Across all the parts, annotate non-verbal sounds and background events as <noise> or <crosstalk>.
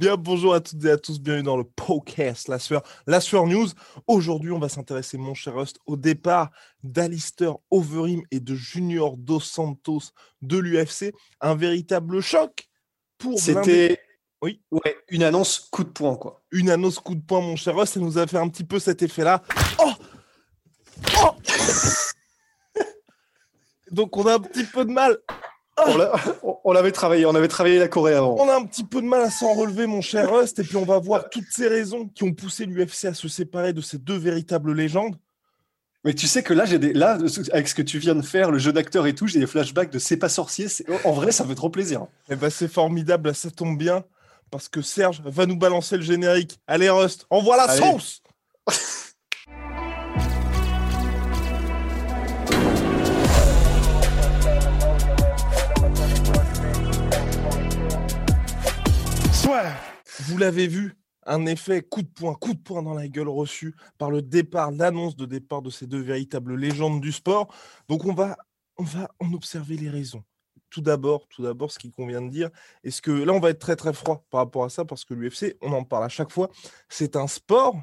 Bien, bonjour à toutes et à tous, bienvenue dans le podcast La Sueur, La Sueur News. Aujourd'hui, on va s'intéresser, mon cher Rust, au départ d'Alistair Overeem et de Junior Dos Santos de l'UFC. Un véritable choc pour C'était Oui. ouais, une annonce coup de poing, quoi. une annonce coup de poing, mon cher Rust. Ça nous a fait un petit peu cet effet-là. Oh Oh <laughs> Donc, on a un petit peu de mal. On l'a- on- <laughs> on l'avait travaillé, on avait travaillé la Corée avant. On a un petit peu de mal à s'en relever, mon cher Rust, et puis on va voir toutes ces raisons qui ont poussé l'UFC à se séparer de ces deux véritables légendes. Mais tu sais que là, j'ai des, là, avec ce que tu viens de faire, le jeu d'acteur et tout, j'ai des flashbacks de C'est pas sorcier. En vrai, ça fait trop plaisir. Eh ben, c'est formidable, ça tombe bien, parce que Serge va nous balancer le générique. Allez, Rust, envoie la Allez. sauce <laughs> Vous l'avez vu, un effet coup de poing, coup de poing dans la gueule reçu par le départ, l'annonce de départ de ces deux véritables légendes du sport. Donc on va, on va en observer les raisons. Tout d'abord, tout d'abord, ce qu'il convient de dire, est-ce que là on va être très très froid par rapport à ça parce que l'UFC, on en parle à chaque fois, c'est un sport,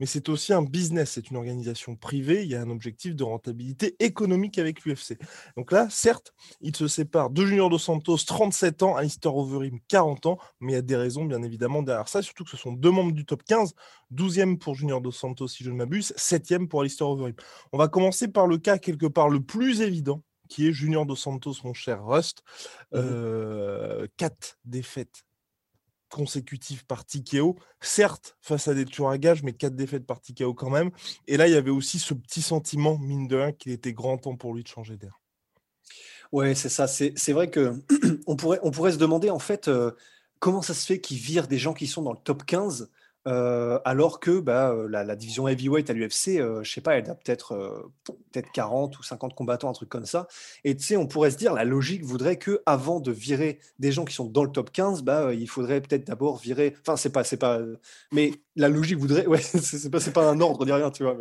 mais c'est aussi un business, c'est une organisation privée, il y a un objectif de rentabilité économique avec l'UFC. Donc là, certes, il se sépare de Junior Dos Santos, 37 ans, Alistair Overeem, 40 ans, mais il y a des raisons bien évidemment derrière ça, surtout que ce sont deux membres du top 15, 12e pour Junior Dos Santos si je ne m'abuse, 7e pour Alistair Overeem. On va commencer par le cas quelque part le plus évident, qui est Junior Dos Santos, mon cher Rust. Mhm. Euh, quatre défaites consécutives par TKO, certes face à des tueurs à gages, mais quatre défaites par TKO quand même. Et là, il y avait aussi ce petit sentiment, mine de rien, qu'il était grand temps pour lui de changer d'air. Ouais, c'est ça. C'est vrai que <clears throat> on pourrait, on pourrait se demander en fait euh, comment ça se fait qu'ils virent des gens qui sont dans le top 15 euh, alors que bah, euh, la, division heavyweight à l'UFC, euh, je sais pas, elle a peut-être euh, peut-être 40 ou 50 combattants, un truc comme ça. Et tu sais, on pourrait se dire la logique voudrait que avant de virer des gens qui sont dans le top 15, bah, il faudrait peut-être d'abord virer. Enfin, c'est pas, c'est pas. Mais la logique voudrait. <laughs> Ouais, c'est pas, pas un ordre ni rien, tu vois.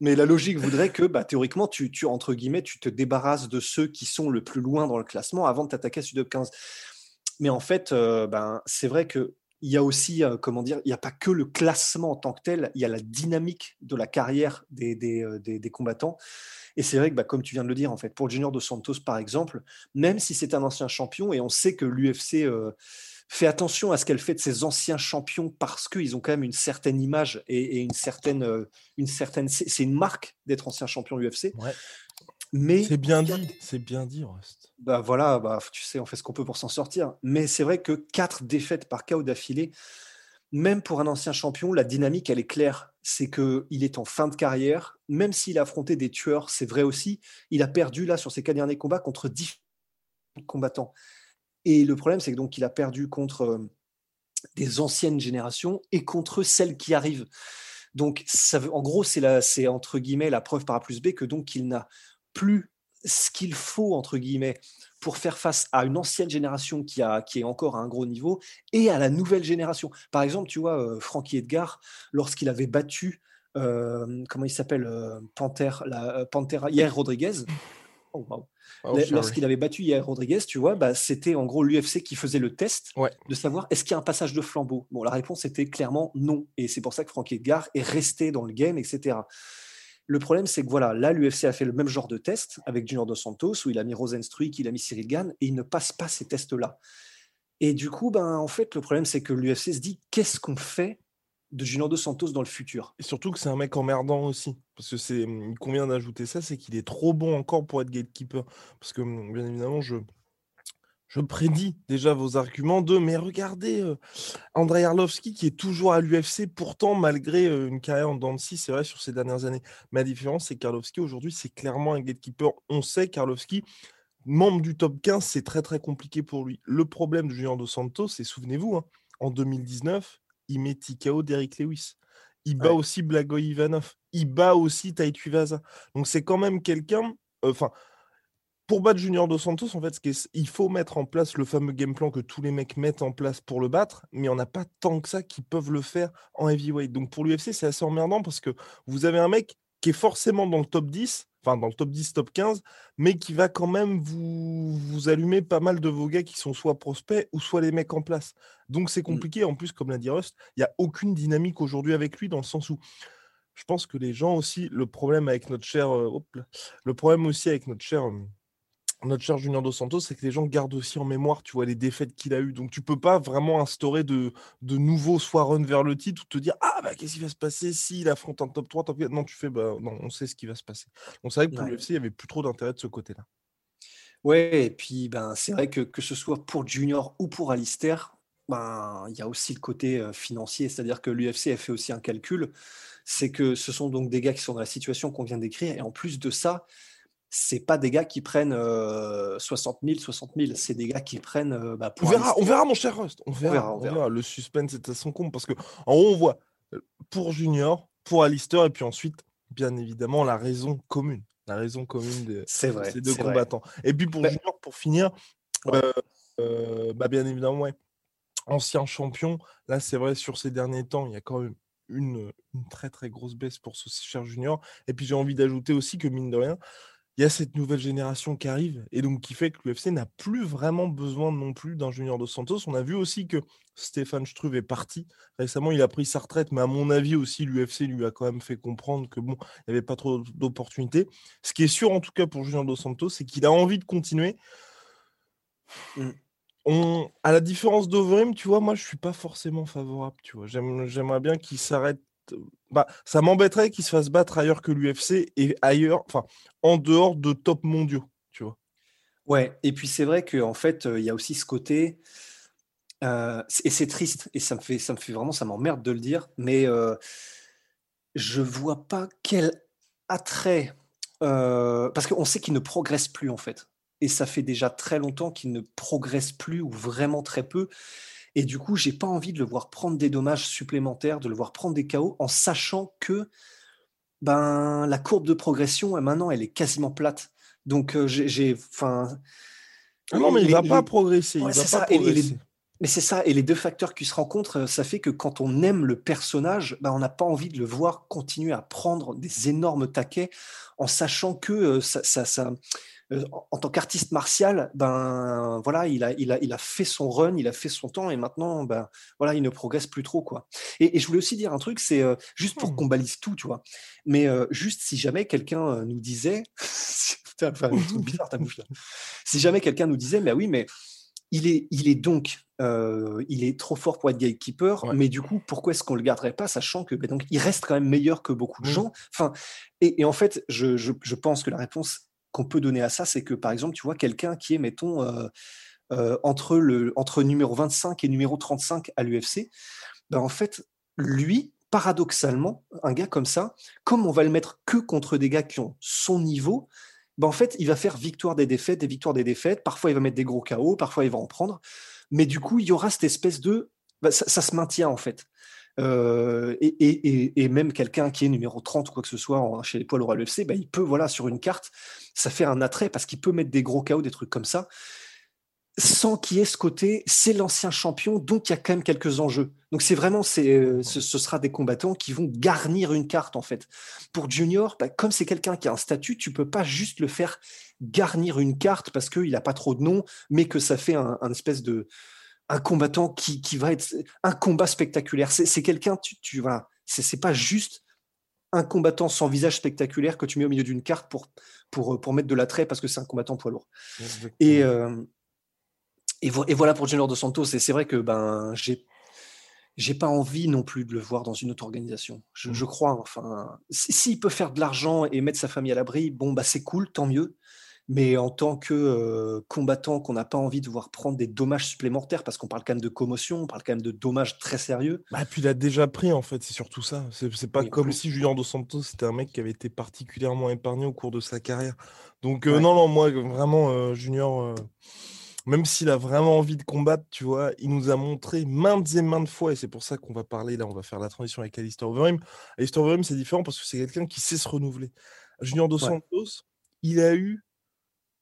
Mais... La logique voudrait que, bah, théoriquement, tu, entre guillemets, tu te débarrasses de ceux qui sont le plus loin dans le classement avant de t'attaquer à ce top 15. Mais en fait, ben, c'est vrai que il y a aussi, euh, comment dire, il n'y a pas que le classement en tant que tel, il y a la dynamique de la carrière des, des, euh, des- combattants. Et c'est vrai que, bah, comme tu viens de le dire, en fait, pour Junior Dos Santos, par exemple, même si c'est un ancien champion, et on sait que l'UFC euh, fait attention à ce qu'elle fait de ses anciens champions parce qu'ils ont quand même une certaine image et, une certaine, une certaine, c'est une marque d'être ancien champion UFC. Mais C'est bien dit, c'est bien dit, Rust. bah voilà, bah, tu sais, on fait ce qu'on peut pour s'en sortir. Mais c'est vrai que quatre défaites par KO d'affilée, même pour un ancien champion, la dynamique, elle est claire. C'est qu'il est en fin de carrière, même s'il a affronté des tueurs, c'est vrai aussi, il a perdu là sur ses quatre derniers combats contre 10 combattants. Et le problème, c'est que donc il a perdu contre euh, des anciennes générations et contre celles qui arrivent. Donc, ça veut, en gros, c'est entre guillemets la preuve par A plus B que donc il n'a plus ce qu'il faut entre guillemets pour faire face à une ancienne génération qui, a, qui est encore à un gros niveau et à la nouvelle génération. Par exemple, tu vois, euh, Frankie Edgar, lorsqu'il avait battu, euh, comment il s'appelle, euh, Panther, la, Pantera, Yair Rodriguez, oh, wow. Oh, lorsqu'il avait battu Yair Rodriguez, tu vois, bah, c'était en gros l'UFC qui faisait le test Ouais. de savoir est-ce qu'il y a un passage de flambeau. Bon, la réponse était clairement non. Et c'est pour ça que Frankie Edgar est resté dans le game, etc. Le problème, c'est que voilà, là, l'UFC a fait le même genre de test avec Junior Dos Santos, où il a mis Rosenstruik, il a mis Cyril Gann, et il ne passe pas ces tests-là. Et du coup, ben, en fait, le problème, c'est que l'UFC se dit qu'est-ce qu'on fait de Junior Dos Santos dans le futur? Et surtout que c'est un mec emmerdant aussi. Parce que c'est, il convient d'ajouter ça, c'est qu'il est trop bon encore pour être gatekeeper. Parce que, bien évidemment, je, je prédis déjà vos arguments de, mais regardez, euh, Andrei Arlovski qui est toujours à l'UFC, pourtant, malgré euh, une carrière en dents c'est vrai, sur ces dernières années. Mais la différence, c'est qu'Arlovski, aujourd'hui, c'est clairement un gatekeeper. On sait qu'Arlovski, membre du top 15, c'est très très compliqué pour lui. Le problème de Junior Dos Santos, c'est, souvenez-vous, hein, en 2019, il met TKO d'Eric Lewis. Il bat aussi Blago Ivanov. Il bat aussi Taitu Vaza. Donc c'est quand même quelqu'un. Euh, enfin, pour battre Junior Dos Santos, en fait, il faut mettre en place le fameux game plan que tous les mecs mettent en place pour le battre, mais on n'a pas tant que ça qui peuvent le faire en heavyweight. Donc pour l'UFC, c'est assez emmerdant parce que vous avez un mec qui est forcément dans le top 10, enfin dans le top 10, top 15, mais qui va quand même vous, vous allumer pas mal de vos gars qui sont soit prospects ou soit les mecs en place. Donc c'est mmh. compliqué. En plus, comme l'a dit Rust, il n'y a aucune dynamique aujourd'hui avec lui dans le sens où je pense que les gens aussi, le problème avec notre cher, euh, le problème aussi avec notre cher euh, notre cher Junior Dos Santos, c'est que les gens gardent aussi en mémoire, tu vois, les défaites qu'il a eues. Donc, tu peux pas vraiment instaurer de, de nouveaux soit run vers le titre ou te dire Ah, bah, qu'est-ce qui va se passer s'il affronte un top 3, top 4 Non, tu fais Bah, non, on sait ce qui va se passer. Donc, c'est vrai que pour l'UFC, il n'y avait plus trop d'intérêt de ce côté-là. Ouais, et puis, ben, c'est vrai que que ce soit pour Junior ou pour Alistair, ben, il y a aussi le côté euh, financier, c'est-à-dire que l'UFC a fait aussi un calcul. C'est que ce sont donc des gars qui sont dans la situation qu'on vient d'écrire, et en plus de ça, c'est pas des gars qui prennent 60 000, 60 000. C'est des gars qui prennent. Euh, bah, on, verra, on verra, mon cher Rust. On verra, on verra, Le suspense est à son compte parce que en haut, on voit euh, pour Junior, pour Alistair, et puis ensuite, bien évidemment, la raison commune. La raison commune de ces deux combattants. Et puis pour Junior, pour finir, euh, bah, bien évidemment, ouais. Ancien champion, là, c'est vrai, sur ces derniers temps, il y a quand même une, une très très grosse baisse pour ce cher Junior. Et puis j'ai envie d'ajouter aussi que, mine de rien, il y a cette nouvelle génération qui arrive et donc qui fait que l'UFC n'a plus vraiment besoin non plus d'un Junior Dos Santos. On a vu aussi que Stéphane Struve est parti. Récemment, il a pris sa retraite, mais à mon avis aussi, l'UFC lui a quand même fait comprendre que bon, il n'y avait pas trop d'opportunités. Ce qui est sûr en tout cas pour Junior Dos Santos, c'est qu'il a envie de continuer. Mmh. On, à la différence d'Overim, tu vois, moi je suis pas forcément favorable. Tu vois, j'aimerais bien qu'il s'arrête bah, ça m'embêterait qu'il se fasse battre ailleurs que l'UFC et ailleurs, enfin, en dehors de top mondiaux, tu vois. Ouais, et puis c'est vrai qu'en fait, euh, il y a aussi ce côté, euh, et c'est triste, et ça me fait, ça me fait vraiment, ça m'emmerde de le dire, mais euh, je vois pas quel attrait, parce qu'on sait qu'il ne progresse plus en fait, et ça fait déjà très longtemps qu'il ne progresse plus ou vraiment très peu. Et du coup, j'ai pas envie de le voir prendre des dommages supplémentaires, de le voir prendre des KO, en sachant que ben, la courbe de progression, maintenant, elle est quasiment plate. Donc, euh, j'ai. Enfin. Ah non, mais il va pas progresser. il va pas progresser. mais c'est ça, et les deux facteurs qui se rencontrent, euh, ça fait que quand on aime le personnage, ben on n'a pas envie de le voir continuer à prendre des énormes taquets en sachant que euh, ça, ça, ça, en tant qu'artiste martial, ben voilà, il a, il, a, il a fait son run, il a fait son temps et maintenant, ben voilà, il ne progresse plus trop quoi. Et, je voulais aussi dire un truc, c'est euh, juste pour mmh. qu'on balise tout, tu vois. Mais euh, juste si jamais quelqu'un nous disait, <laughs> enfin, bizarre ta bouche là. Si jamais quelqu'un nous disait, mais oui, mais il est, il est donc, il est trop fort pour être gatekeeper, mais du coup, pourquoi est-ce qu'on le garderait pas, sachant que ben, donc il reste quand même meilleur que beaucoup de gens? Enfin, et, en fait, je, je, je, pense que la réponse qu'on peut donner à ça, c'est que par exemple, tu vois, quelqu'un qui est, mettons, euh, euh, entre, le, entre numéro 25 et numéro 35 à l'UFC, ben en fait, lui, paradoxalement, un gars comme ça, comme on va le mettre que contre des gars qui ont son niveau, ben en fait, il va faire victoire des défaites, des victoires des défaites. Parfois, il va mettre des gros chaos, parfois, il va en prendre. Mais du coup, il y aura cette espèce de. Ben, ça, se maintient, en fait. Euh, et, même quelqu'un qui est numéro 30 ou quoi que ce soit chez les lourds à l'UFC, bah, il peut, voilà, sur une carte, ça fait un attrait parce qu'il peut mettre des gros chaos, des trucs comme ça, sans qu'il y ait ce côté, c'est l'ancien champion, donc il y a quand même quelques enjeux. Donc c'est vraiment, c'est, euh, ce, sera des combattants qui vont garnir une carte en fait. Pour Junior, bah, comme c'est quelqu'un qui a un statut, tu peux pas juste le faire garnir une carte parce qu'il n'a pas trop de nom, mais que ça fait un espèce de, un combattant qui, qui, va être un combat spectaculaire. C'est quelqu'un, tu, tu voilà, c'est pas juste un combattant sans visage spectaculaire que tu mets au milieu d'une carte pour, pour, pour mettre de l'attrait parce que c'est un combattant poids lourd. Et, euh, et, voilà pour Junior Dos Santos. Et c'est vrai que ben, j'ai j'ai pas envie non plus de le voir dans une autre organisation. Je, je mmh. crois, enfin, s'il peut faire de l'argent et mettre sa famille à l'abri, bon, bah c'est cool, tant mieux. Mais en tant que euh, combattant qu'on n'a pas envie de voir prendre des dommages supplémentaires, parce qu'on parle quand même de commotion, on parle quand même de dommages très sérieux. Bah, puis il a déjà pris, en fait, c'est surtout ça. C'est pas Oui, comme si Julien Dos Santos, c'était un mec qui avait été particulièrement épargné au cours de sa carrière. Donc, euh, Ouais. non, non, moi, vraiment, euh, Junior, même s'il a vraiment envie de combattre, tu vois, il nous a montré maintes et maintes fois, et c'est pour ça qu'on va parler, là, on va faire la transition avec Alistair Overeem. Alistair Overeem, c'est différent parce que c'est quelqu'un qui sait se renouveler. Junior Dos Ouais. Santos, il a eu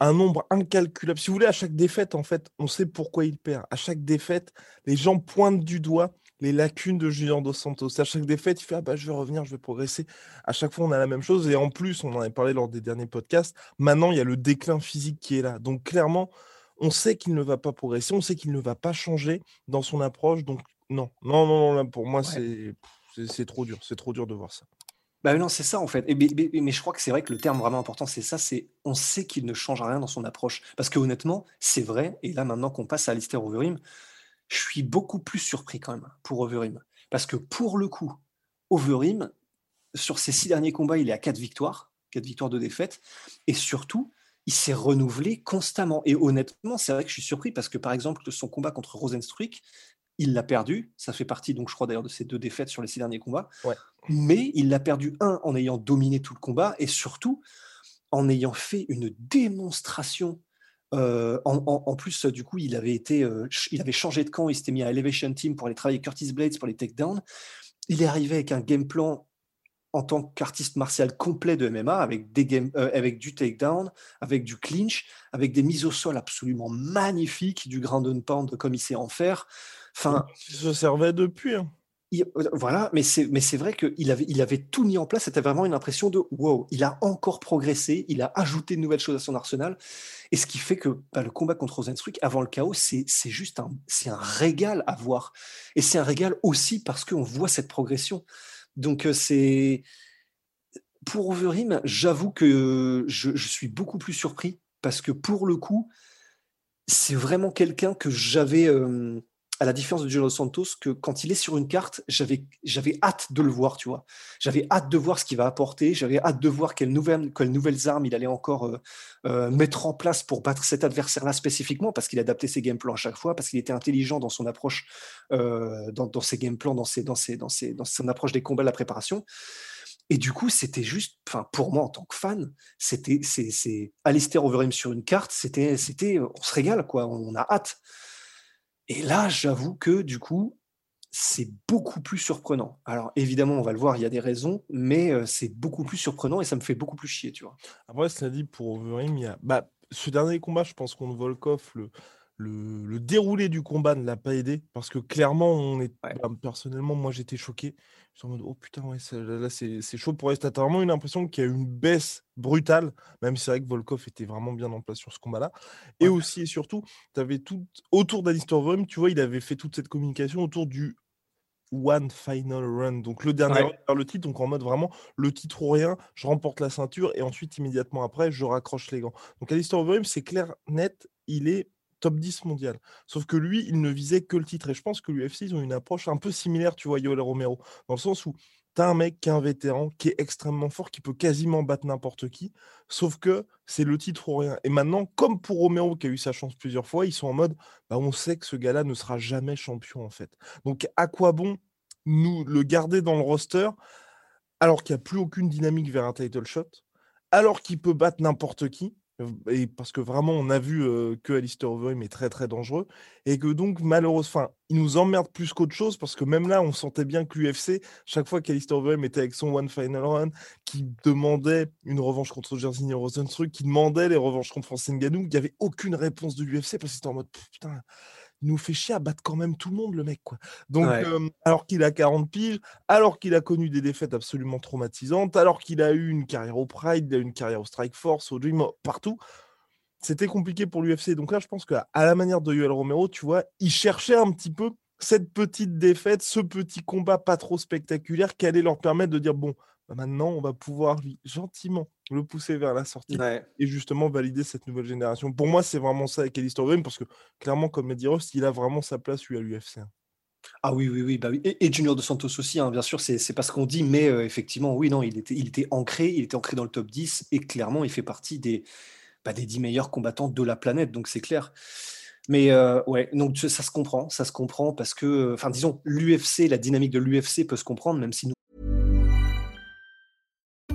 un nombre incalculable. Si vous voulez, à chaque défaite, en fait, on sait pourquoi il perd. À chaque défaite, les gens pointent du doigt les lacunes de Junior Dos Santos. À chaque défaite, il fait Ah bah je vais revenir, je vais progresser. À chaque fois, on a la même chose. Et en plus, on en avait parlé lors des derniers podcasts. Maintenant, il y a le déclin physique qui est là. Donc, clairement, on sait qu'il ne va pas progresser. On sait qu'il ne va pas changer dans son approche. Donc, non, non, non, non là, pour moi, Ouais. c'est c'est- c'est trop dur. C'est trop dur de voir ça. Bah non, c'est ça en fait. Mais je crois que c'est vrai que le terme vraiment important, c'est ça, c'est on sait qu'il ne change rien dans son approche. Parce que honnêtement, c'est vrai, et là maintenant qu'on passe à Alistair Overeem, je suis beaucoup plus surpris quand même pour Overeem. Parce que pour le coup, Overeem, sur ses six derniers combats, il est à quatre victoires, quatre victoires de défaite, et surtout, il s'est renouvelé constamment. Et honnêtement, c'est vrai que je suis surpris parce que par exemple, son combat contre Rosenstruik, il l'a perdu. Ça fait partie, donc je crois d'ailleurs, de ses deux défaites sur les six derniers combats. Ouais. Mais il l'a perdu, un, en ayant dominé tout le combat, et surtout, en ayant fait une démonstration. Euh, en, plus, du coup, il avait, été, euh, il avait changé de camp, il s'était mis à Elevation Team pour aller travailler Curtis Blades pour les takedowns. Il est arrivé avec un game plan en tant qu'artiste martial complet de MMA, avec, des euh, avec du takedown, avec du clinch, avec des mises au sol absolument magnifiques, du ground and pound comme il sait en faire. Enfin, Il se servait depuis. hein. Euh, voilà, mais c'est, mais c'est vrai qu'il avait, il avait tout mis en place. C'était vraiment une impression de wow, il a encore progressé, il a ajouté de nouvelles choses à son arsenal. Et ce qui fait que bah, le combat contre Rosenstruik avant le chaos, c'est, c'est juste un, c'est un régal à voir. Et c'est un régal aussi parce qu'on voit cette progression. Donc, euh, c'est. Pour Overeem, j'avoue que je, je suis beaucoup plus surpris parce que pour le coup, c'est vraiment quelqu'un que j'avais, euh, à la différence de Dos Santos, que quand il est sur une carte, j'avais, j'avais hâte de le voir, tu vois. J'avais hâte de voir ce qu'il va apporter, j'avais hâte de voir quelles nouvelles, quelles nouvelles armes il allait encore euh, euh, mettre en place pour battre cet adversaire-là spécifiquement, parce qu'il adaptait ses game plans à chaque fois, parce qu'il était intelligent dans son approche, euh, dans, dans ses game plans, dans, ses, dans, ses, dans, ses, dans son approche des combats, de la préparation. Et du coup, c'était juste, enfin, pour moi en tant que fan, c'était, c'est, c'est Alistair Overeem sur une carte, c'était, c'était, on se régale, quoi, on a hâte. Et là, j'avoue que du coup, c'est beaucoup plus surprenant. Alors évidemment, on va le voir, il y a des raisons, mais euh, c'est beaucoup plus surprenant et ça me fait beaucoup plus chier, tu vois. Après, cela dit, pour Overeem, bah, ce dernier combat, je pense contre Volkov, le, le, le déroulé du combat ne l'a pas aidé parce que clairement, on est... Ouais. bah, personnellement, moi j'étais choqué. J'étais en mode, oh putain, ouais, ça- là, là, c'est chaud pour rester. T'as vraiment eu l'impression qu'il y a une baisse brutale, même si c'est vrai que Volkov était vraiment bien en place sur ce combat-là. Et aussi et surtout, tu avais tout autour d'Alistair Overeem, tu vois, il avait fait toute cette communication autour du One Final Run, donc le dernier Ouais. vers le titre, donc en mode vraiment le titre ou rien, je remporte la ceinture et ensuite immédiatement après, je raccroche les gants. Donc Alistair Overeem, c'est clair, net, il est top 10 mondial. Sauf que lui, il ne visait que le titre. Et je pense que l'UFC, ils ont une approche un peu similaire, tu vois, Yoel Romero, dans le sens où tu as un mec qui est un vétéran, qui est extrêmement fort, qui peut quasiment battre n'importe qui, sauf que c'est le titre ou rien. Et maintenant, comme pour Romero, qui a eu sa chance plusieurs fois, ils sont en mode, bah, on sait que ce gars-là ne sera jamais champion, en fait. Donc, à quoi bon nous le garder dans le roster alors qu'il n'y a plus aucune dynamique vers un title shot, alors qu'il peut battre n'importe qui, et parce que vraiment on a vu que Alistair Overeem est très très dangereux, et que donc malheureusement, il nous emmerde plus qu'autre chose, parce que même là on sentait bien que l'UFC, chaque fois qu'Alistair Overeem était avec son One Final Run, qui demandait une revanche contre Jerzy Rosenstruck, qui demandait les revanches contre Francis Ngannou, il n'y avait aucune réponse de l'UFC, parce que c'était en mode putain, il nous fait chier à battre quand même tout le monde, le mec, quoi. Donc, Ouais. euh, alors qu'il a 40 piges, alors qu'il a connu des défaites absolument traumatisantes, alors qu'il a eu une carrière au Pride, il a eu une carrière au Strike Force, au Dream, partout, c'était compliqué pour l'UFC. Donc là, je pense qu'à à la manière de Yoel Romero, tu vois, il cherchait un petit peu cette petite défaite, ce petit combat pas trop spectaculaire qui allait leur permettre de dire bon, bah maintenant, on va pouvoir lui, gentiment le pousser vers la sortie Ouais. et justement valider cette nouvelle génération. Pour moi, c'est vraiment ça avec Alistair Overeem parce que clairement, comme Ross, il a vraiment sa place lui à l'UFC. hein. Ah oui, oui, oui, bah oui. Et, et Junior Dos Santos aussi, hein, bien sûr, c'est pas ce qu'on dit, mais euh, effectivement, oui, non, il était, il était ancré, il était ancré dans le top 10, et clairement, il fait partie des, bah, des 10 meilleurs combattants de la planète, donc c'est clair. Mais euh, ouais, donc ça se comprend, ça se comprend parce que, enfin, disons, l'UFC, la dynamique de l'UFC peut se comprendre, même si nous.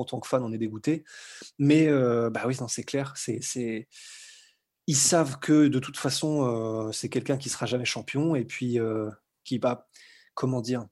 en tant que fan, on est dégoûté. Mais euh, bah oui, non, c'est clair. C'est. Ils savent que de toute façon, euh, c'est quelqu'un qui sera jamais champion et puis euh, qui va, comment dire.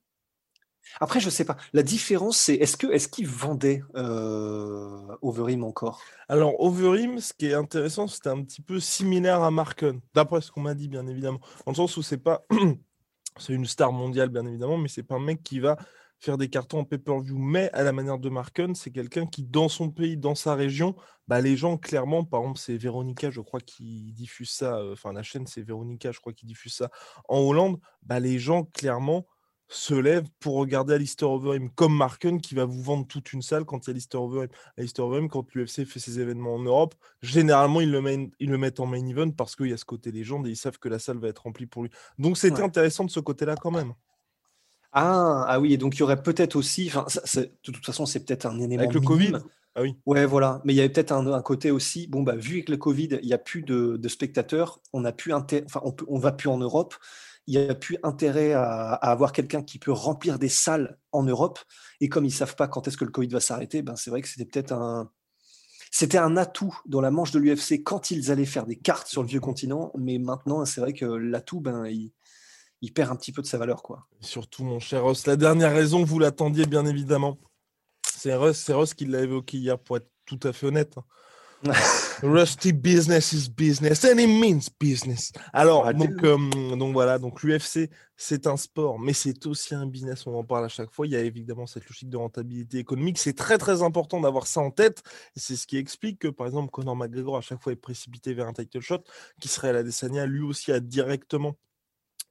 Après, je sais pas. La différence, c'est est-ce que est-ce qu'ils vendaient Overeem encore? Alors, Overeem, ce qui est intéressant, c'était un petit peu similaire à Marken, d'après ce qu'on m'a dit, bien évidemment. Dans le sens où c'est pas. <clears throat> c'est une star mondiale, bien évidemment, mais c'est pas un mec qui va faire des cartons en pay-per-view. Mais à la manière de Marken, c'est quelqu'un qui, dans son pays, dans sa région, bah, les gens, clairement, par exemple, c'est Véronica, je crois, qui diffuse ça. euh, Enfin, la chaîne, c'est Véronica, je crois, qui diffuse ça en Hollande. Bah, les gens, clairement, se lèvent pour regarder Alistair Overeem, comme Marken qui va vous vendre toute une salle quand il y a Alistair Overeem. Alistair Overeem, quand l'UFC fait ses événements en Europe, généralement, ils le, main- ils le mettent en main event parce qu'il y a ce côté légende et ils savent que la salle va être remplie pour lui. Donc, c'était Ouais. intéressant de ce côté-là quand même. Ah, ah oui, et donc il y aurait peut-être aussi. Enfin, ça- de toute façon, c'est peut-être un élément. Avec le minime. Covid Ah oui. Ouais, voilà. Mais il y avait peut-être un, un côté aussi. Bon, bah, vu que le Covid, il n'y a plus de, de spectateurs, on a plus enfin, on, peut- on va plus en Europe. Il n'y a plus intérêt à, à avoir quelqu'un qui peut remplir des salles en Europe. Et comme ils savent pas quand est-ce que le Covid va s'arrêter, ben c'est vrai que c'était peut-être un, c'était un atout dans la manche de l'UFC quand ils allaient faire des cartes sur le vieux continent. Mais maintenant, c'est vrai que l'atout, ben, il, il perd un petit peu de sa valeur, quoi. Et surtout, mon cher Ross, la dernière raison, vous l'attendiez bien évidemment. C'est Russ, Russ qui l'a évoqué hier, pour être tout à fait honnête. <laughs> Rusty business is business and it means business. Alors, Ouais, donc, euh, donc voilà, donc l'UFC, c'est un sport, mais c'est aussi un business, on en parle à chaque fois. Il y a évidemment cette logique de rentabilité économique. C'est très très important d'avoir ça en tête. C'est ce qui explique que, par exemple, Conor McGregor, à chaque fois, est précipité vers un title shot, qui serait à la Desania, lui aussi a directement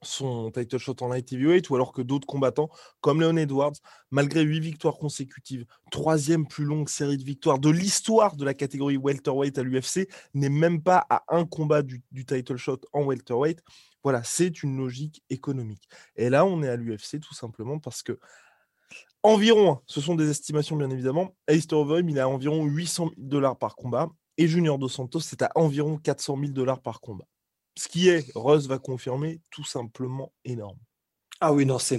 son title shot en light heavyweight, ou alors que d'autres combattants, comme Leon Edwards, malgré huit victoires consécutives, troisième plus longue série de victoires de l'histoire de la catégorie welterweight à l'UFC, n'est même pas à un combat du, title shot en welterweight. Voilà, c'est une logique économique. Et là, on est à l'UFC tout simplement parce que environ, ce sont des estimations bien évidemment, Alistair Overeem, il à environ 800 000 dollars par combat, et Junior Dos Santos, c'est à environ 400 000 dollars par combat. Ce qui est, Russ va confirmer, tout simplement énorme. Ah oui, non, c'est,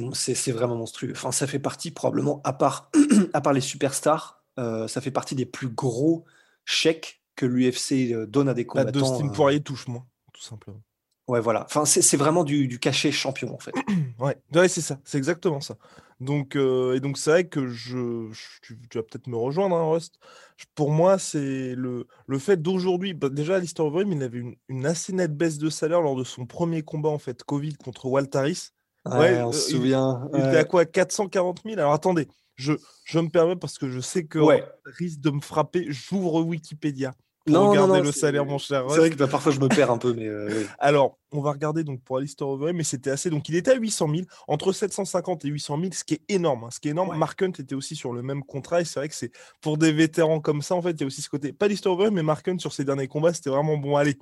vraiment monstrueux. Enfin, ça fait partie probablement, à part, <clears throat> à part les superstars, euh, ça fait partie des plus gros chèques que l'UFC euh, donne à des Là, combattants. Dustin euh, Poirier touche moins, tout simplement. Ouais, voilà. Enfin, c'est, c'est vraiment du, du cachet champion, en fait. <clears throat> Ouais, ouais c'est ça, c'est exactement ça. Donc, euh, et donc c'est vrai que je, je- tu, tu vas peut-être me rejoindre, hein, Rust. Je- Pour moi, c'est le, le fait d'aujourd'hui. bah, déjà, Alistair Overeem, il avait une, une assez nette baisse de salaire lors de son premier combat en fait Covid contre Waltaris. Ouais, Ouais, on euh, se il- souvient. Il était ouais. à quoi 440 000 Alors attendez, je, je me permets parce que je sais que Ouais. Risque de me frapper. J'ouvre Wikipédia pour Non, regarder non, le c'est- salaire, mon cher C'est Rust. vrai que bah, parfois je me perds un peu, mais euh, oui. Alors, on va regarder donc pour Alistair Overeem, mais c'était assez. Donc, il était à 800 000, entre 750 et 800 000, ce qui est énorme. hein, ce qui est énorme. Ouais. Mark Hunt était aussi sur le même contrat, et c'est vrai que c'est pour des vétérans comme ça, en fait, il y a aussi ce côté. Pas Alistair Overeem, mais Mark Hunt sur ses derniers combats, c'était vraiment bon. Allez,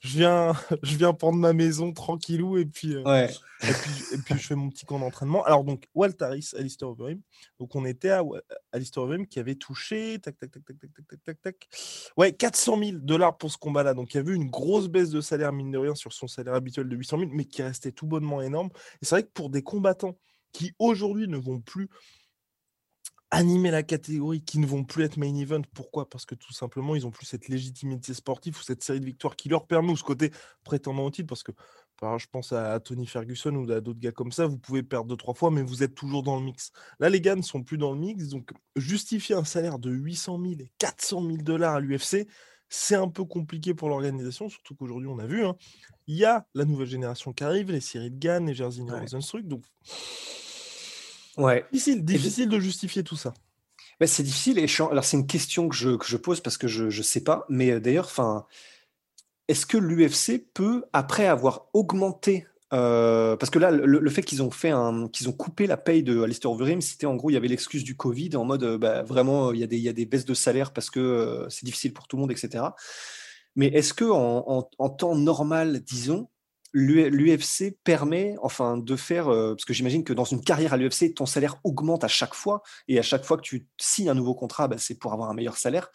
je viens, <laughs> je viens prendre ma maison tranquillou, et puis, euh, ouais. et puis, et puis je fais mon petit camp d'entraînement. Alors, donc, Waltaris, Alistair Overeem. Donc, on était à Alistair Overeem qui avait touché. Tac, tac, tac, tac, tac, tac, tac, tac, tac. Ouais, 400 000 dollars pour ce combat-là. Donc, il y avait une grosse baisse de salaire, mine de rien, sur son salaire habituel de 800 000, mais qui restait tout bonnement énorme. Et c'est vrai que pour des combattants qui aujourd'hui ne vont plus animer la catégorie, qui ne vont plus être main event, pourquoi? Parce que tout simplement, ils n'ont plus cette légitimité sportive ou cette série de victoires qui leur permet, ou ce côté prétendant au titre, parce que je pense à Tony Ferguson ou à d'autres gars comme ça, vous pouvez perdre deux, trois fois, mais vous êtes toujours dans le mix. Là, les gars ne sont plus dans le mix, donc justifier un salaire de 800 000 et 400 000 dollars à l'UFC, c'est un peu compliqué pour l'organisation, surtout qu'aujourd'hui, on a vu, hein, il y a la nouvelle génération qui arrive, les de Gann, les Jersey Ouais. Rosenstruck, donc Ouais. difficile, difficile de justifier tout ça. Bah, c'est difficile et alors c'est une question que je, que je pose parce que je ne sais pas, mais euh, d'ailleurs, enfin, est-ce que l'UFC peut, après avoir augmenté euh, parce que là, le, fait qu'ils ont fait qu'ils ont coupé la paye de Alistair Overeem, c'était en gros, il y avait l'excuse du Covid, en mode, euh, bah, vraiment, il y, a des, baisses de salaire parce que c'est difficile pour tout le monde, etc. Mais est-ce que en, temps normal, disons, l'UFC permet, enfin, de faire, parce que j'imagine que dans une carrière à l'UFC, ton salaire augmente à chaque fois, et à chaque fois que tu signes un nouveau contrat, bah, c'est pour avoir un meilleur salaire.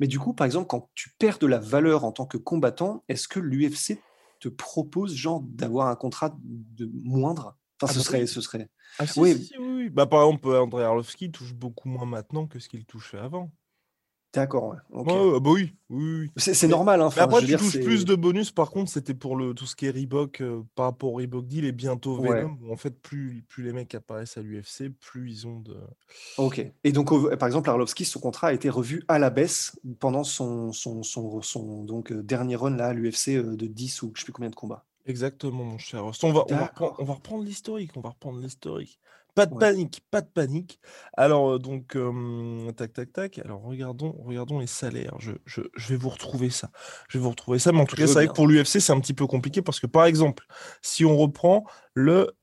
Mais du coup, par exemple, quand tu perds de la valeur en tant que combattant, est-ce que l'UFC te propose genre d'avoir un contrat de moindre? Enfin, ah ce, bah serait, ce serait. Ah, oui. oui, Bah, par exemple, André Arlovski touche beaucoup moins maintenant que ce qu'il touchait avant. D'accord, ouais. bah oui, oui, C'est normal. Hein, après, tu touches plus de bonus. Par contre, c'était pour le, tout ce qui est Reebok euh, par rapport au Reebok Deal et bientôt Venom. en fait, plus, plus les mecs apparaissent à l'UFC, plus ils ont de. Ok. Et donc, par exemple, Arlovski, son contrat a été revu à la baisse pendant son, son, son, donc, euh, dernier run là, à l'UFC euh, de 10 ou je ne sais plus combien de combats. Exactement, mon cher. On va, on va, on va reprendre l'historique. On va reprendre l'historique. Pas de panique, pas de panique. Alors, donc, tac, tac, tac. Alors, regardons, regardons les salaires. Je, je, je, vais vous retrouver ça. Je vais vous retrouver ça. Mais en tout cas, c'est vrai que pour l'UFC, c'est un petit peu compliqué parce que, par exemple, si on reprend le,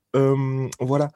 voilà,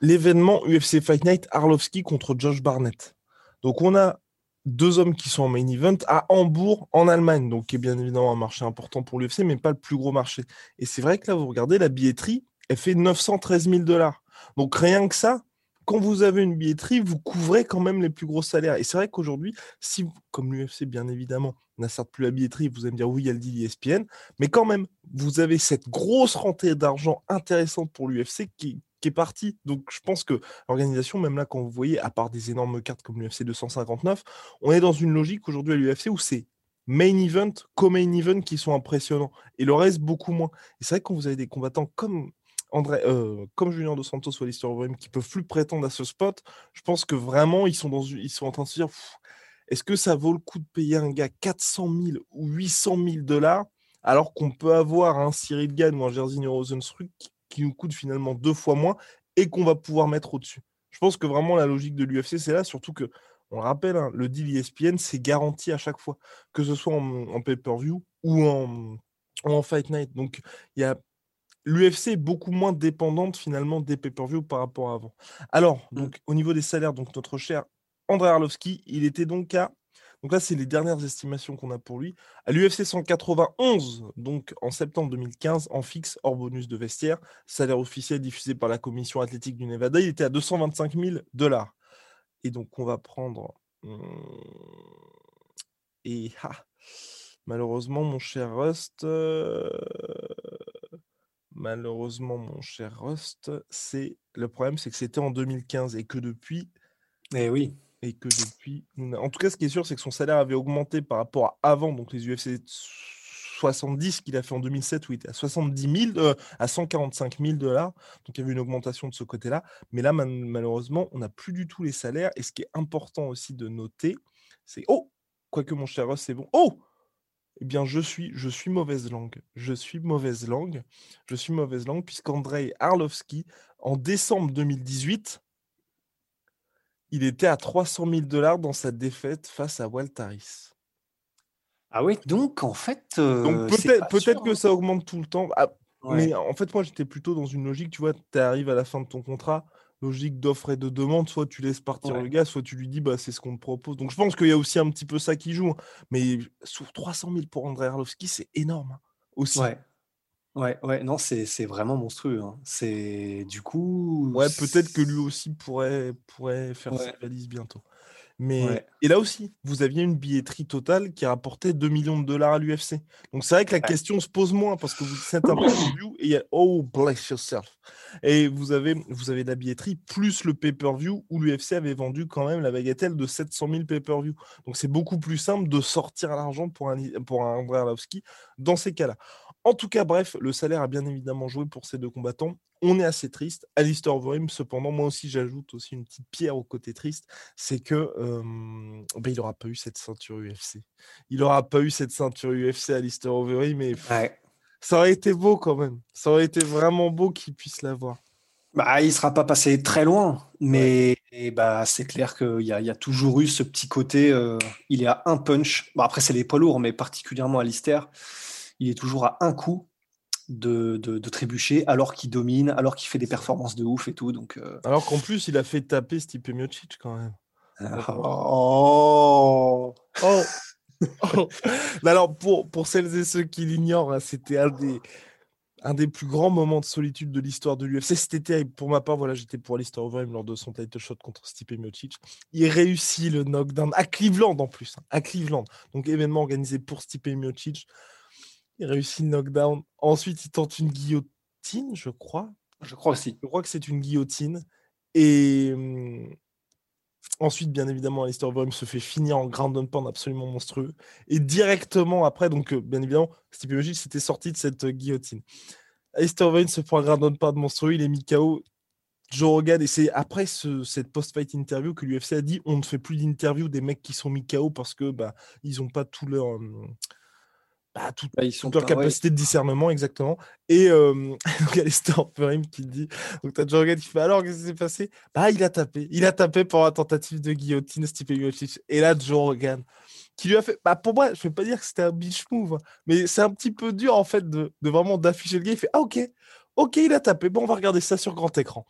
l'événement UFC Fight Night Arlovski contre Josh Barnett. Donc, on a deux hommes qui sont en main event à Hambourg, en Allemagne, donc qui est bien évidemment un marché important pour l'UFC, mais pas le plus gros marché. Et c'est vrai que là, vous regardez, la billetterie, elle fait 913 000 dollars. Donc rien que ça, quand vous avez une billetterie, vous couvrez quand même les plus gros salaires. Et c'est vrai qu'aujourd'hui, si, comme l'UFC, bien évidemment, n'a certes plus la billetterie, vous allez me dire oui, il y a le deal ESPN, mais quand même, vous avez cette grosse rentrée d'argent intéressante pour l'UFC qui, est partie. Donc je pense que l'organisation, même là, quand vous voyez, à part des énormes cartes comme l'UFC 259, on est dans une logique aujourd'hui à l'UFC où c'est main event, co-main event qui sont impressionnants. Et le reste, beaucoup moins. Et c'est vrai que quand vous avez des combattants comme André, euh, comme Julien Dos Santos ou Alistair Overeem qui peuvent plus prétendre à ce spot, je pense que vraiment ils sont, dans, ils sont en train de se dire est-ce que ça vaut le coup de payer un gars 400 000 ou 800 000 dollars alors qu'on peut avoir un Cyril Gann ou un Jerzy Rosenstruck qui, qui nous coûte finalement deux fois moins et qu'on va pouvoir mettre au-dessus? Je pense que vraiment la logique de l'UFC c'est là, surtout que on le rappelle, hein, le deal ESPN c'est garanti à chaque fois, que ce soit en, en pay-per-view ou en, en Fight Night. Donc il y a l'UFC est beaucoup moins dépendante finalement des pay-per-view par rapport à avant. Alors, mmh. donc, au niveau des salaires, donc notre cher André Arlovski, il était donc à. Donc là, c'est les dernières estimations qu'on a pour lui. À l'UFC 191, donc en septembre 2015, en fixe, hors bonus de vestiaire, salaire officiel diffusé par la commission athlétique du Nevada, il était à 225 000 dollars. Et donc, on va prendre. Mmh, et ah, malheureusement, mon cher Rust. Euh, Malheureusement, mon cher Rust, c'est le problème, c'est que c'était en 2015 et que depuis. Eh oui. Et que depuis. En tout cas, ce qui est sûr, c'est que son salaire avait augmenté par rapport à avant, donc les UFC 70 qu'il a fait en 2007 où il était à 70 000, euh, à 145 000 dollars. Donc il y avait une augmentation de ce côté-là. Mais là, malheureusement, on n'a plus du tout les salaires. Et ce qui est important aussi de noter, c'est. Oh Quoique mon cher Rust, c'est bon. Oh eh bien, je suis, je suis mauvaise langue. Je suis mauvaise langue. Je suis mauvaise langue puisqu'Andrei Arlovski, en décembre 2018, il était à 300 000 dollars dans sa défaite face à Waltaris. Ah oui, donc en fait. donc peut-être peut que hein. ça augmente tout le temps. Ah, mais en fait, moi, j'étais plutôt dans une logique, tu vois, tu arrives à la fin de ton contrat, logique d'offre et de demande, soit tu laisses partir le gars, soit tu lui dis bah c'est ce qu'on te propose. Donc je pense qu'il y a aussi un petit peu ça qui joue. Hein. Mais sur 300 000 pour André Arlovski, c'est énorme hein, aussi. Ouais. Ouais, ouais, non, c'est vraiment monstrueux. Hein. C'est du coup. Ouais, peut-être que lui aussi pourrait, pourrait faire sa valise bientôt. Mais et là aussi, vous aviez une billetterie totale qui rapportait 2 millions de dollars à l'UFC. Donc c'est vrai que la question se pose moins parce que vous êtes un pay-per-view et il y a oh bless yourself. Et vous avez vous avez la billetterie plus le pay-per-view où l'UFC avait vendu quand même la bagatelle de 700 000 pay-per-view. Donc c'est beaucoup plus simple de sortir l'argent pour un pour un André Arlovski dans ces cas-là. En tout cas, bref, le salaire a bien évidemment joué pour ces deux combattants. On est assez triste. Alistair Overeem, cependant, moi aussi, j'ajoute aussi une petite pierre au côté triste, c'est que ben, il n'aura pas eu cette ceinture UFC. Il n'aura pas eu cette ceinture UFC, Alistair Overeem, mais ça aurait été beau quand même. Ça aurait été vraiment beau qu'il puisse l'avoir. Bah, il sera pas passé très loin, mais bah, c'est clair qu'il y, y, a toujours eu ce petit côté. Euh, il est à un punch. Bon, après, c'est les poids lourds, mais particulièrement à Lister, il est toujours à un coup de, de, trébucher alors qu'il domine, alors qu'il fait des performances de ouf et tout. Donc, euh. Alors qu'en plus, il a fait taper Stipe Miocic quand même. <laughs> Oh, oh. <laughs> Alors, pour, pour celles et ceux qui l'ignorent, hein, c'était un des, un des plus grands moments de solitude de l'histoire de l'UFC. C'était terrible. Pour ma part, voilà, j'étais pour l'histoire Overeem lors de son title shot contre Stipe Miocic. Il réussit le knockdown à Cleveland en plus, hein, à Cleveland. Donc événement organisé pour Stipe Miocic. Il réussit le knockdown. Ensuite, il tente une guillotine, je crois. Je crois aussi. Je crois que c'est une guillotine. Et hum, ensuite, bien évidemment, Alistair Overeem se fait finir en ground and pound absolument monstrueux. Et directement après, donc euh, bien évidemment, Stipe Miocic s'était sorti de cette euh, guillotine. Alistair Overeem se prend un ground and pound monstrueux. Il est mis KO. Joe Rogan, et c'est après cette post-fight interview que l'UFC a dit on ne fait plus d'interview des mecs qui sont mis KO parce que bah, ils n'ont pas tout leur. Hum, bah, toute, bah, ils sont leur capacité de discernement, exactement. Et euh, il y a qui dit donc tu as Joe Rogan qui fait alors qu'est-ce qui s'est passé? Bah il a tapé, il a tapé pour la tentative de guillotine Stipe Miocic. Et là Joe Rogan qui lui a fait bah pour moi je vais pas dire que c'était un bitch move, hein, mais c'est un petit peu dur en fait de, de vraiment d'afficher le gars. Il fait ah ok, ok il a tapé, bon on va regarder ça sur grand écran.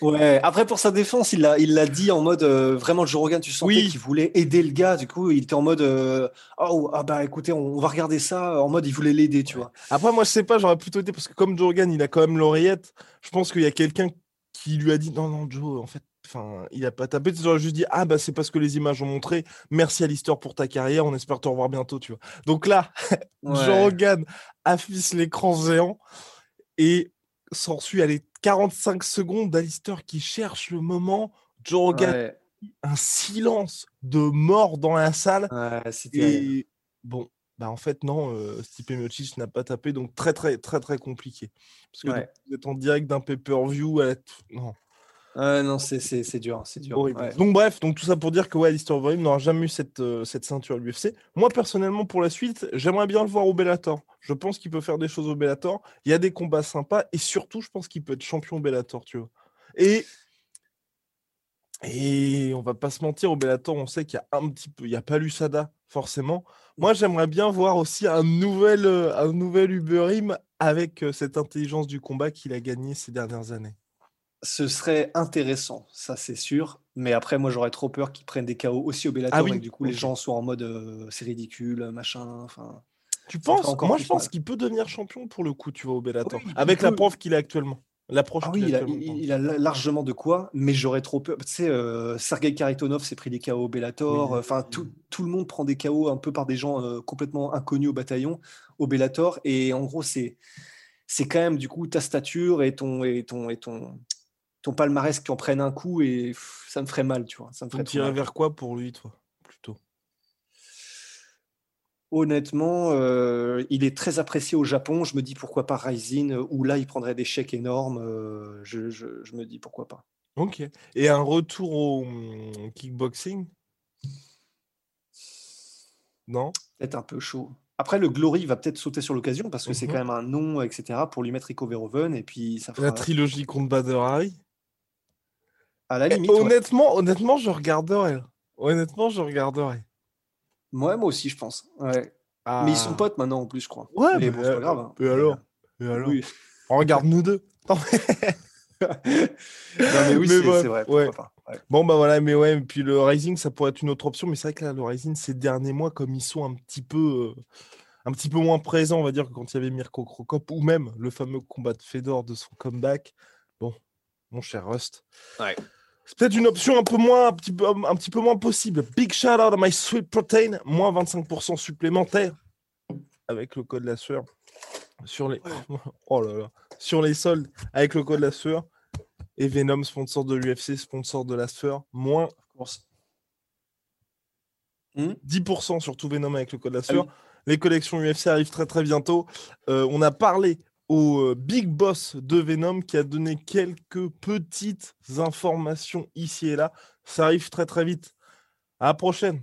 Ouais, après pour sa défense, il l'a il l'a dit en mode euh, vraiment Joe Rogan, tu sentais qu'il voulait aider le gars, du coup, il était en mode euh, oh ah bah écoutez, on, va regarder ça en mode il voulait l'aider, tu vois. Après moi je sais pas, j'aurais plutôt été parce que comme Joe Rogan, il a quand même l'oreillette, je pense qu'il y a quelqu'un qui lui a dit non non Joe, en fait Enfin, il a pas tapé, tu aurais juste dit Ah, bah, c'est parce que les images ont montré. Merci Alistair pour ta carrière, on espère te revoir bientôt, tu vois. Donc là, <laughs> Joe Rogan affiche l'écran géant et s'ensuit les 45 secondes d'Alistair qui cherche le moment. Joe Rogan, un silence de mort dans la salle. et bon, bah en fait, non, euh, Stipe Miocic n'a pas tapé, donc très, très, très, très compliqué. Parce que vous êtes en direct d'un pay-per-view. Non. Non, c'est dur, c'est dur. Donc bref, donc tout ça pour dire que ouais, Alistair Overeem n'aura jamais eu cette, euh, cette ceinture à l'UFC. Moi personnellement, pour la suite, j'aimerais bien le voir au Bellator. Je pense qu'il peut faire des choses au Bellator. Il y a des combats sympas et surtout, je pense qu'il peut être champion Bellator, tu vois. Et et on va pas se mentir, au Bellator, on sait qu'il y a un petit peu, il n'y a pas l'USADA, forcément. Moi, j'aimerais bien voir aussi un nouvel, euh, un nouvel Uberim avec euh, cette intelligence du combat qu'il a gagné ces dernières années. Ce serait intéressant, ça c'est sûr. Mais après, moi, j'aurais trop peur qu'ils prennent des KO aussi au Bellator ah et que du coup, les gens soient en mode euh, c'est ridicule, machin. Enfin. Tu penses Moi, je pense qu'il peut devenir champion pour le coup, tu vois, au Bellator, avec la prof qu'il a actuellement. L'approche ah oui, il a, largement de quoi, mais j'aurais trop peur. Tu sais, euh, Sergei Karitonov s'est pris des KO au Bellator. Enfin, tout, tout, le monde prend des KO un peu par des gens euh, complètement inconnus au bataillon, au Bellator. Et en gros, c'est c'est quand même du coup ta stature et ton et ton et ton ton palmarès qui en prennent un coup et ça me ferait mal, tu vois. Ça me ferait. vers quoi pour lui, toi Honnêtement, euh, il est très apprécié au Japon. Je me dis pourquoi pas Rising, où là il prendrait des chèques énormes. Euh, je, me dis pourquoi pas. Ok. Et un retour au hum, kickboxing? Non? Peut-être un peu chaud. Après, le Glory va peut-être sauter sur l'occasion parce que c'est mhm. quand même un nom, etc. pour lui mettre Rico Verhoeven et puis ça fera... La trilogie contre Bader À la limite. honnêtement, honnêtement, je regarderai. Honnêtement, je regarderai. Ouais, moi aussi, je pense. Ouais. Mais ils sont ah. potes maintenant en plus, je crois. Ouais, mais, bon, c'est pas grave. Hein. Et alors, et alors <laughs> On regarde nous deux. <laughs> non, mais oui, c'est vrai. Ouais. Bon, bah voilà, mais ouais, puis le Rising, ça pourrait être une autre option. Mais c'est vrai que là, le Rising, ces derniers mois, comme ils sont un petit peu. Euh, un petit peu moins présents, on va dire, que quand il y avait Mirko Krokop, ou même le fameux combat de Fedor de son comeback. Bon, mon cher Rust. C'est peut-être une option un peu moins, un petit peu, un petit peu moins possible. Big shout out à My Sweet Protein, moins 25% supplémentaire avec le code la sueur sur les, <laughs> oh là là, sur les soldes avec le code la sueur et Venom sponsor de l'UFC, sponsor de la sueur, moins 10% hmm? sur tout Venom avec le code la sueur. Les collections UFC arrivent très très bientôt. Euh, on a parlé au euh, big boss de Venom qui a donné quelques petites informations ici et là. Ça arrive très très vite. À la prochaine.